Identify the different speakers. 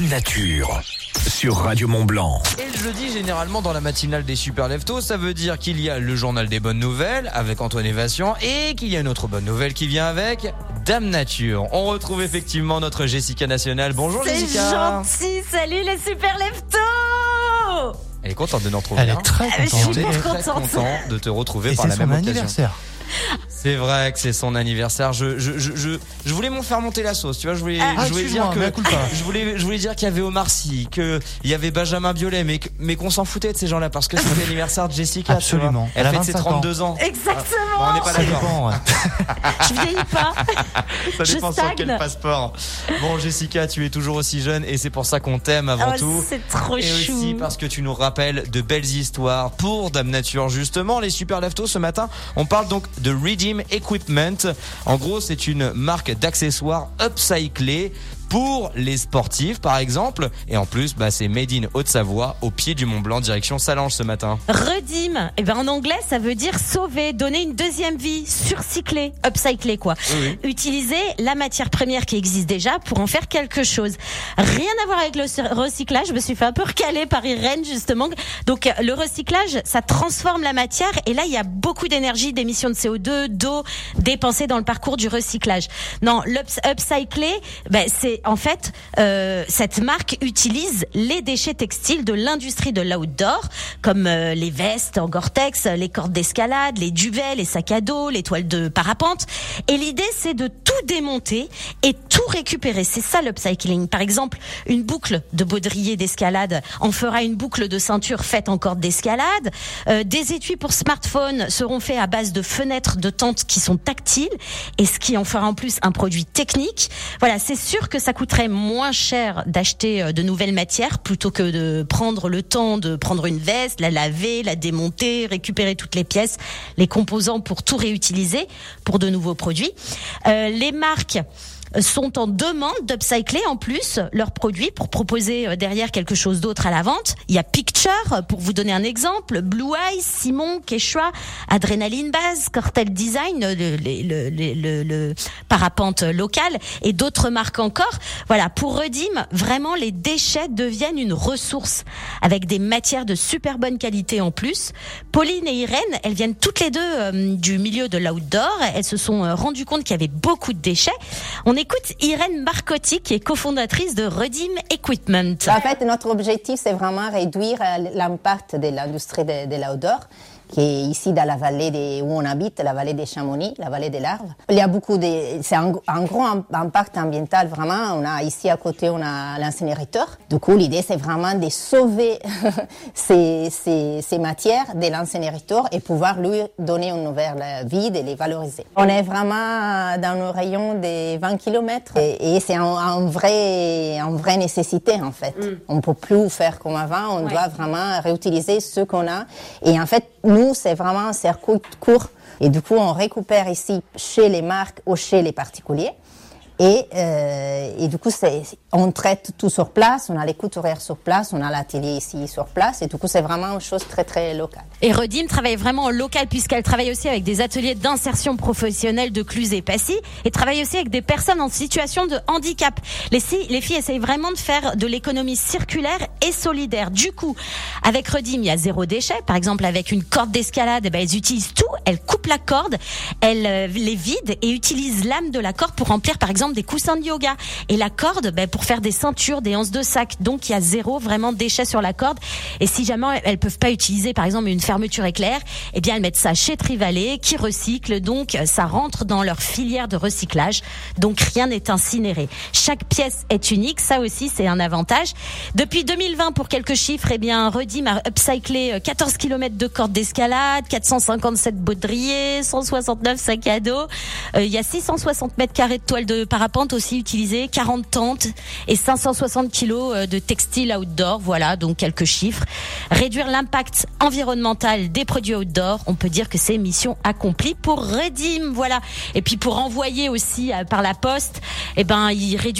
Speaker 1: Dame Nature sur Radio Mont Blanc.
Speaker 2: Et le jeudi, généralement dans la matinale des Super Leftos, ça veut dire qu'il y a le journal des bonnes nouvelles avec Antoine Évation et qu'il y a une autre bonne nouvelle qui vient avec Dame Nature. On retrouve effectivement notre Jessica Nationale. Bonjour
Speaker 3: C'est
Speaker 2: Jessica.
Speaker 3: gentil, salut les super leftos
Speaker 2: Elle est contente de nous retrouver.
Speaker 4: Elle
Speaker 2: hein.
Speaker 4: est très
Speaker 3: Ah, je suis
Speaker 4: contente.
Speaker 2: Elle est
Speaker 3: hyper
Speaker 2: très
Speaker 3: contente.
Speaker 2: content de te retrouver
Speaker 4: Et
Speaker 2: par
Speaker 4: c'est
Speaker 2: la
Speaker 4: son
Speaker 2: même occasion. C'est vrai que c'est son anniversaire. Je, je, je, je, je voulais m'en faire monter la sauce. Tu vois, je voulais,
Speaker 4: Ah,
Speaker 2: je voulais dire que, je voulais, je voulais dire qu'il y avait Omar Sy, que il y avait Benjamin Biolay, mais, mais qu'on s'en foutait de ces gens-là parce que c'est l'anniversaire de Jessica.
Speaker 4: Absolument.
Speaker 2: Elle,
Speaker 4: Elle a
Speaker 2: fête ses
Speaker 4: 25 ans.
Speaker 2: 32 ans.
Speaker 3: Exactement
Speaker 2: Bon, on n'est pas d'accord.
Speaker 3: Je vieillis pas
Speaker 2: Ça
Speaker 3: Je
Speaker 2: dépend sur quel passeport. Bon, Jessica, tu es toujours aussi jeune et c'est pour ça qu'on t'aime avant
Speaker 3: Oh,
Speaker 2: tout.
Speaker 3: C'est trop
Speaker 2: Et
Speaker 3: chou
Speaker 2: aussi parce que tu nous rappelles de belles histoires pour Dame Nature. Justement, les Super Leftos ce matin, on parle donc de Equipment. En gros, c'est une marque d'accessoires upcyclés pour les sportifs, par exemple. Et en plus, bah, c'est Made in Haute-Savoie, au pied du Mont Blanc, direction Salange ce matin.
Speaker 3: Redeem, eh ben en anglais ça veut dire sauver, donner une deuxième vie, surcycler, upcycler quoi.
Speaker 2: Oui,
Speaker 3: Utiliser la matière première qui existe déjà pour en faire quelque chose. Rien à voir avec le recyclage, je me suis fait un peu recaler par Irène justement. Donc euh, le recyclage, ça transforme la matière et là il y a beaucoup d'énergie, d'émissions de CO2, d'eau dépensées dans le parcours du recyclage. Non, l'upcycler, ben, c'est en fait euh, cette marque utilise les déchets textiles de l'industrie de l'outdoor comme euh, les vestes en Gore-Tex, les cordes d'escalade, les duvets, les sacs à dos, les toiles de parapente. Et l'idée, c'est de tout démonter et tout récupérer. C'est ça l'upcycling. Par exemple, une boucle de baudrier d'escalade en fera une boucle de ceinture faite en corde d'escalade. Euh, des étuis pour smartphone seront faits à base de fenêtres de tentes qui sont tactiles et ce qui en fera en plus un produit technique. Voilà, c'est sûr que ça coûterait moins cher d'acheter euh, de nouvelles matières plutôt que de prendre le temps de prendre une veste, la laver, la démonter, récupérer toutes les pièces, les composants pour tout réutiliser pour de nouveaux produits. Euh, les marques sont en demande d'upcycler en plus leurs produits pour proposer euh, derrière quelque chose d'autre à la vente. Il y a Picture, euh, pour vous donner un exemple, Blue Eyes, Simon, Quechua, Adrenaline Base, Cortel Design, euh, le, le, le, le, parapente local et d'autres marques encore. Voilà, pour Redim, vraiment les déchets deviennent une ressource avec des matières de super bonne qualité en plus. Pauline et Irène, elles viennent toutes les deux du milieu de l'outdoor. Elles se sont rendues compte qu'il y avait beaucoup de déchets. Écoute Irène Marcotti, qui est cofondatrice de Redim Equipment.
Speaker 5: En fait, notre objectif, c'est vraiment réduire euh, l'impact de l'industrie de, de qui est ici dans la vallée des- où on habite, la vallée des Chamonix, la vallée des Larves. Il y a beaucoup de, c'est un, un gros im- impact ambiental vraiment. On a ici à côté, on a l'incinérateur. Du coup, l'idée, c'est vraiment de sauver ces, ces, ces matières de l'incinérateur et pouvoir lui donner une nouvelle vie, de les valoriser. On est vraiment dans nos rayons des 20 km et, et c'est un, un vrai, une vraie nécessité en fait. On peut plus faire comme avant, on doit vraiment réutiliser ce qu'on a. Et en fait, nous, c'est vraiment un circuit court. Et du coup, on récupère ici chez les marques ou chez les particuliers. Et, euh, et du coup, on traite tout sur place, on a les couturières sur place, on a l'atelier ici sur place, et du coup, c'est vraiment une chose très, très locale.
Speaker 3: Et Redim travaille vraiment en local puisqu'elle travaille aussi avec des ateliers d'insertion professionnelle de Cluse et Passy et travaille aussi avec des personnes en situation de handicap. Les, filles- les filles essayent vraiment de faire de l'économie circulaire et solidaire. Du coup, avec Redim, il y a zéro déchet. Par exemple, avec une corde d'escalade, eh ben, elles utilisent tout. Elles coupent la corde, elles euh, les vident et utilisent l'âme de la corde pour remplir, par exemple, des coussins de yoga. Et la corde, ben, pour faire des ceintures, des anses de sac. Donc, il y a zéro vraiment déchet sur la corde. Et si jamais elles peuvent pas utiliser, par exemple, une fermeture éclair, eh bien, elles mettent ça chez Trivalet, qui recycle. Donc, ça rentre dans leur filière de recyclage. Donc, rien n'est incinéré. Chaque pièce est unique. Ça aussi, c'est un avantage. Depuis 2020, pour quelques chiffres, eh bien, Redim a upcyclé euh, 14 km de cordes d'escalade, 457 baudriers, 169 sacs à dos. Euh, il y a 660 mètres carrés de toile de parapente aussi utilisées, 40 tentes et 560 kilos euh, de textile outdoor. Voilà, donc quelques chiffres. Réduire l'impact environnemental des produits outdoor, on peut dire que c'est mission accomplie pour Redim. Voilà. Et puis pour envoyer aussi euh, par la poste, eh ben, il réduit